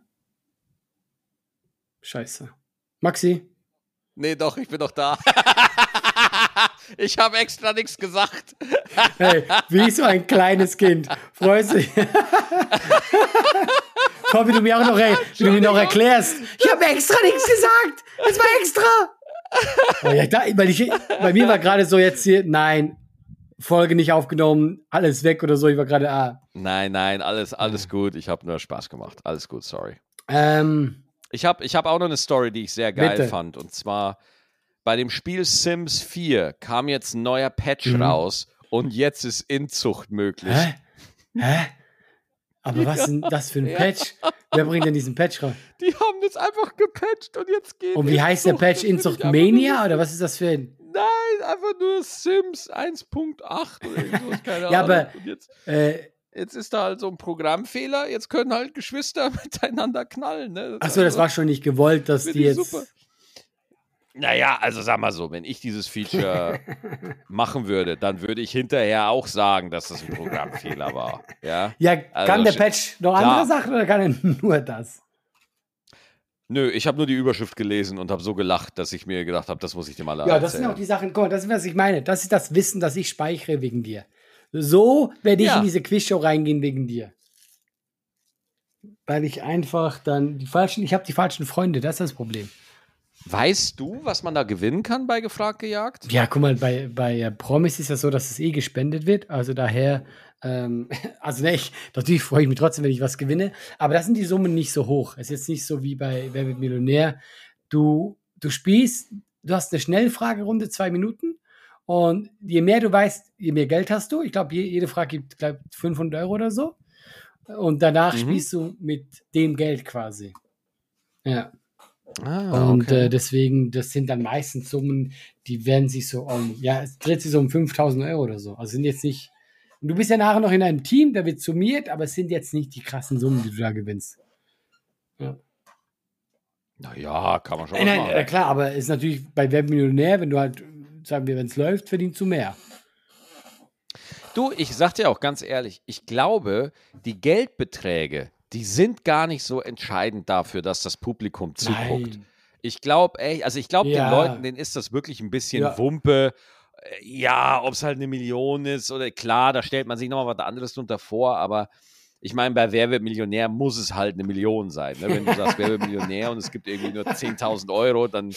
Scheiße. Maxi? Nee, doch, ich bin noch da. *laughs* ich habe extra nichts gesagt. Hey, wie so ein kleines Kind. Freust dich. Komm, wie du mir auch noch, wie du mir noch erklärst. Ich habe extra nichts gesagt. Es war extra. Oh ja, da, weil ich, bei mir war gerade so jetzt hier, nein, Folge nicht aufgenommen, alles weg oder so. Ich war gerade, ah. Nein, nein, alles, alles gut. Ich habe nur Spaß gemacht. Alles gut, sorry. Ähm, ich habe ich hab auch noch eine Story, die ich sehr geil bitte. fand. Und zwar bei dem Spiel Sims 4 kam jetzt ein neuer Patch mhm. raus und jetzt ist Inzucht möglich. Hä? Hä? Aber was ist denn das für ein *laughs* Patch? Wer bringt denn diesen Patch raus? Die haben das einfach gepatcht und jetzt geht Und wie Inzucht, heißt der Patch? Inzucht Mania oder was ist das für ein? Nein, einfach nur Sims 1.8 oder irgendwas, keine ja, aber jetzt, äh, jetzt, ist da halt so ein Programmfehler, jetzt können halt Geschwister *laughs* miteinander knallen. Ne? Achso, das war schon nicht gewollt, dass die jetzt. Super. Naja, also sag mal so, wenn ich dieses Feature *laughs* machen würde, dann würde ich hinterher auch sagen, dass das ein Programmfehler war. Ja, ja also, kann der Patch noch klar. andere Sachen oder kann er *laughs* nur das? Nö, ich habe nur die Überschrift gelesen und habe so gelacht, dass ich mir gedacht habe, das muss ich dir mal Ja, das sind auch die Sachen, guck mal, das ist, was ich meine. Das ist das Wissen, das ich speichere wegen dir. So werde ich ja. in diese Quizshow reingehen wegen dir. Weil ich einfach dann die falschen, ich habe die falschen Freunde, das ist das Problem. Weißt du, was man da gewinnen kann bei Gefragt gejagt? Ja, guck mal, bei, bei äh, Promis ist das so, dass es eh gespendet wird. Also daher, ähm, *laughs* also ne, ich, natürlich freue ich mich trotzdem, wenn ich was gewinne. Aber da sind die Summen nicht so hoch. Es ist jetzt nicht so wie bei Wer wird Millionär. Du, du spielst, du hast eine Schnellfragerunde, zwei Minuten. Und je mehr du weißt, je mehr Geld hast du. Ich glaube, jede Frage gibt glaub, 500 Euro oder so. Und danach mhm. spielst du mit dem Geld quasi. Ja. Ah, und okay. äh, deswegen, das sind dann meistens Summen, die werden sich so um, ja, es dreht sich so um 5000 Euro oder so. Also sind jetzt nicht, und du bist ja nachher noch in einem Team, da wird summiert, aber es sind jetzt nicht die krassen Summen, die du da gewinnst. Ja. Naja, kann man schon. Nein, nein, ja, klar, aber ist natürlich bei Webmillionär, wenn du halt, sagen wir, wenn es läuft, verdienst du mehr. Du, ich sag dir auch ganz ehrlich, ich glaube, die Geldbeträge, die sind gar nicht so entscheidend dafür, dass das Publikum zuguckt. Nein. Ich glaube, also ich glaube, ja. den Leuten, denen ist das wirklich ein bisschen ja. Wumpe. Äh, ja, ob es halt eine Million ist oder klar, da stellt man sich nochmal was anderes drunter vor, aber ich meine, bei Wer wird Millionär muss es halt eine Million sein. Ne? Wenn du sagst, Wer wird Millionär und es gibt irgendwie nur 10.000 Euro, dann.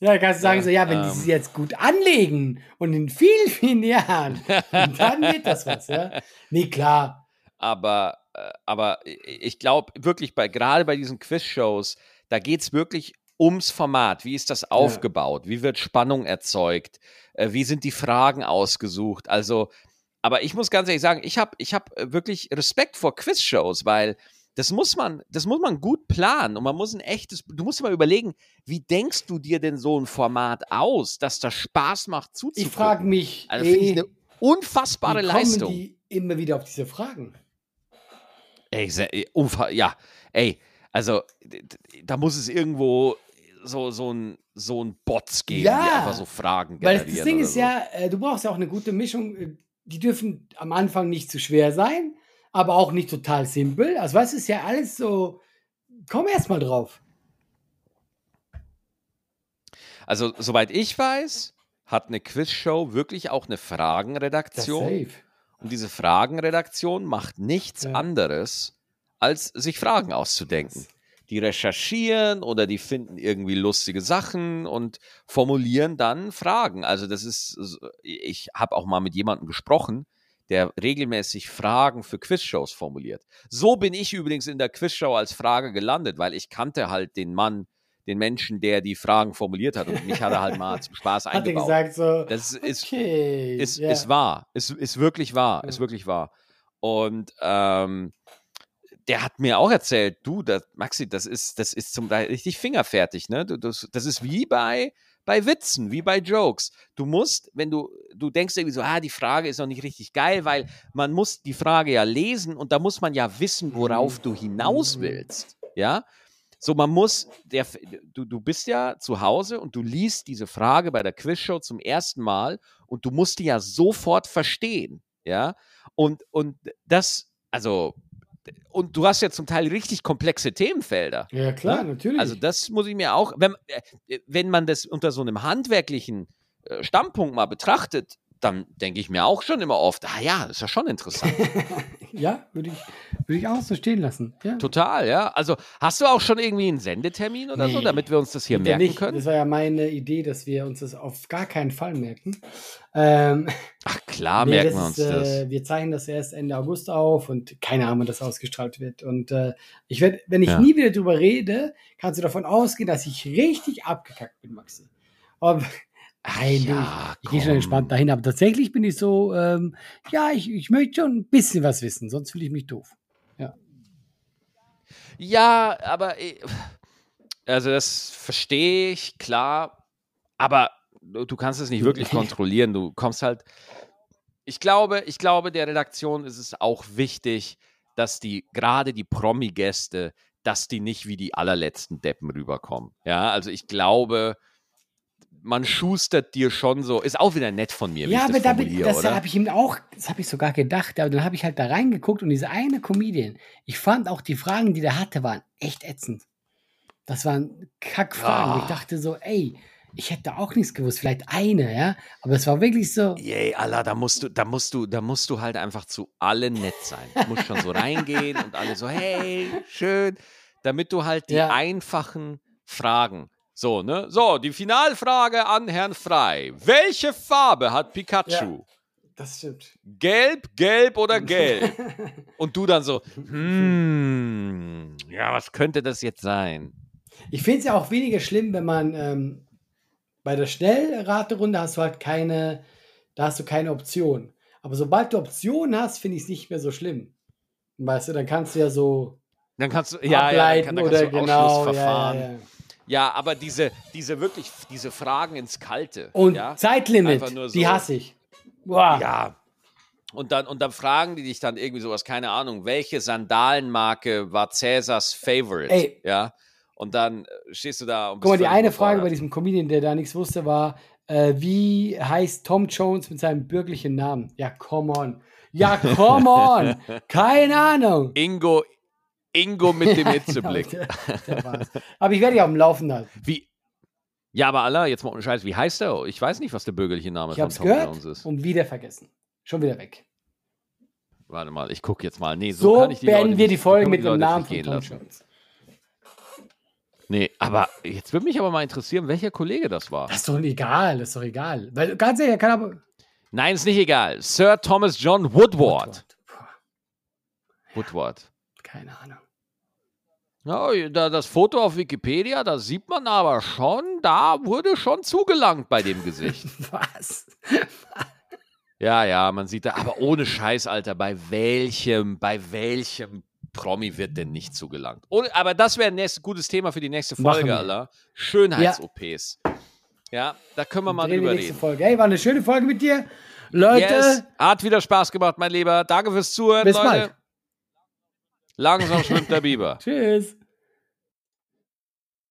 Ja, kannst du sagen, ja, so, ja, wenn ähm, die sich jetzt gut anlegen und in vielen, vielen Jahren, *laughs* dann wird das was, ja. Nee, klar. Aber äh, aber ich glaube wirklich, bei, gerade bei diesen Quiz-Shows, da geht es wirklich ums Format. Wie ist das aufgebaut? Ja. Wie wird Spannung erzeugt? Äh, wie sind die Fragen ausgesucht? Also, aber ich muss ganz ehrlich sagen, ich habe ich hab äh, wirklich Respekt vor Quiz-Shows, weil das muss man, das muss man gut planen und man muss ein echtes, du musst mal überlegen, wie denkst du dir denn so ein Format aus, dass das Spaß macht zuzugucken? Ich frage mich, also finde ich eine unfassbare wie Leistung. Kommen die immer wieder auf diese Fragen? Ey, ja, ey, also da muss es irgendwo so, so ein, so ein Bots geben, ja, die einfach so Fragen generieren. Weil das Ding ist so. ja, äh, du brauchst ja auch eine gute Mischung. Äh, die dürfen am Anfang nicht zu schwer sein, aber auch nicht total simpel. Also, was ist ja alles so. Komm erst mal drauf. Also, soweit ich weiß, hat eine Quizshow wirklich auch eine Fragenredaktion. safe. Und diese Fragenredaktion macht nichts Ja. anderes, als sich Fragen auszudenken. Die recherchieren oder die finden irgendwie lustige Sachen und formulieren dann Fragen. Also das ist, ich habe auch mal mit jemandem gesprochen, der regelmäßig Fragen für Quizshows formuliert. So bin ich übrigens in der Quizshow als Frage gelandet, weil ich kannte halt den Mann, den Menschen, der die Fragen formuliert hat und mich hat er halt mal zum Spaß *laughs* Hat er eingebaut. gesagt so. Das ist, okay. ist, ja. ist wahr. Ist, ist wirklich wahr. Ist wirklich wahr. Und ähm, der hat mir auch erzählt, du, das, Maxi, das ist, das ist zum Teil richtig fingerfertig, ne? Du, das, das ist wie bei, bei Witzen, wie bei Jokes. Du musst, wenn du, du denkst irgendwie so, ah, die Frage ist noch nicht richtig geil, weil man muss die Frage ja lesen und da muss man ja wissen, worauf du hinaus Mhm. willst. Ja? So, man muss, der, du, du bist ja zu Hause und du liest diese Frage bei der Quizshow zum ersten Mal und du musst die ja sofort verstehen. Ja. Und, und das, also, und du hast ja zum Teil richtig komplexe Themenfelder. Ja, klar, Ne? natürlich. Also, das muss ich mir auch, wenn, äh, wenn man das unter so einem handwerklichen äh, Standpunkt mal betrachtet, dann denke ich mir auch schon immer oft, ah ja, ist ja schon interessant. *laughs* ja, würde ich, würde ich auch so stehen lassen. Ja. Total, ja. Also hast du auch schon irgendwie einen Sendetermin oder so, Nee. damit wir uns das hier merken nicht. können? Das war ja meine Idee, dass wir uns das auf gar keinen Fall merken. Ähm, Ach klar, *laughs* nee, merken das wir uns ist, das. Äh, wir zeichnen das erst Ende August auf und keine Ahnung, wann das ausgestrahlt wird. Und äh, ich werde, wenn ich Ja. nie wieder drüber rede, kannst du davon ausgehen, dass ich richtig abgekackt bin, Maxi. Aber, nein, ja, ich gehe schon entspannt dahin, aber tatsächlich bin ich so, ähm, ja, ich, ich möchte schon ein bisschen was wissen, sonst fühle ich mich doof. Ja, aber äh, also das verstehe ich, klar. Aber du, du kannst es nicht wirklich *laughs* kontrollieren. Du kommst halt. Ich glaube, ich glaube, der Redaktion ist es auch wichtig, dass die, gerade die Promi-Gäste, dass die nicht wie die allerletzten Deppen rüberkommen. Ja, also ich glaube, man schustert dir schon so. Ist auch wieder nett von mir, Ja, aber das da das habe ich ihm auch, das habe ich sogar gedacht, aber dann habe ich halt da reingeguckt und diese eine Comedian, ich fand auch die Fragen, die der hatte, waren echt ätzend. Das waren Kackfragen. wo Ich Ah. dachte so, ey, ich hätte auch nichts gewusst, vielleicht eine, ja, aber es war wirklich so, Yay, Allah, da musst du, da musst du, da musst du halt einfach zu allen nett sein. Du musst schon so *laughs* reingehen und alle so, hey, schön, damit du halt die Ja. einfachen Fragen. So, ne? So, die Finalfrage an Herrn Frei. Welche Farbe hat Pikachu? das stimmt. Gelb, gelb oder *laughs* gelb? Und du dann so, hm, ja, was könnte das jetzt sein? Ich finde es ja auch weniger schlimm, wenn man ähm, bei der Schnellraterunde hast du halt keine, da hast du keine Option. Aber sobald du Optionen hast, finde ich es nicht mehr so schlimm. Weißt du, dann kannst du ja so Dann kannst du, ja, ja, dann, ableiten kann, dann oder kannst du genau. Ausschlussverfahren. Ja, ja, ja. Aber diese, diese wirklich, diese Fragen ins Kalte. Und ja? Zeitlimit, nur die so. hasse ich. Boah. Ja. Und dann, und dann fragen die dich dann irgendwie sowas, keine Ahnung, welche Sandalenmarke war Cäsars Favorite? Ey. Ja. Und dann äh, stehst du da und Guck mal, die eine Frage bei diesem Comedian, der da nichts wusste, war, äh, wie heißt Tom Jones mit seinem bürgerlichen Namen? Ja, come on. Ja, come on. *laughs* Keine Ahnung. Ingo, Ingo mit dem *laughs* Hitzeblick. der, der. Aber ich werde ja auf dem Laufen halten. Wie? Ja, aber Allah, jetzt mal ohne Scheiß, wie heißt der? Ich weiß nicht, was der bürgerliche Name Ich von Tom gehört Jones ist. und wieder vergessen. Schon wieder weg. Warte mal, ich gucke jetzt mal. Nee, so, So, kann ich die beenden Leute wir die Folge mit dem Namen von Tom lassen. Jones. Nee, aber jetzt würde mich aber mal interessieren, welcher Kollege das war. Das ist doch egal, das ist doch egal. Weil ganz ehrlich, er kann aber. Nein, ist nicht egal. Sir Thomas John Woodward. Puh, Woodward. Keine Ahnung. Ja, da, das Foto auf Wikipedia, da sieht man aber schon, da wurde schon zugelangt bei dem Gesicht. *laughs* Was? ja, ja, man sieht da, aber ohne Scheiß, Alter, bei welchem, bei welchem Promi wird denn nicht zugelangt? Ohne, aber das wäre ein nächstes, gutes Thema für die nächste Folge. Alter. Schönheits-OPs. Ja. da können wir mal Drehen wir drüber nächste reden. Folge. Hey, war eine schöne Folge mit dir. Leute, Yes, hat wieder Spaß gemacht, mein Lieber. Danke fürs Zuhören, bis Leute. bald. Langsam schwimmt der Biber. *laughs* Tschüss.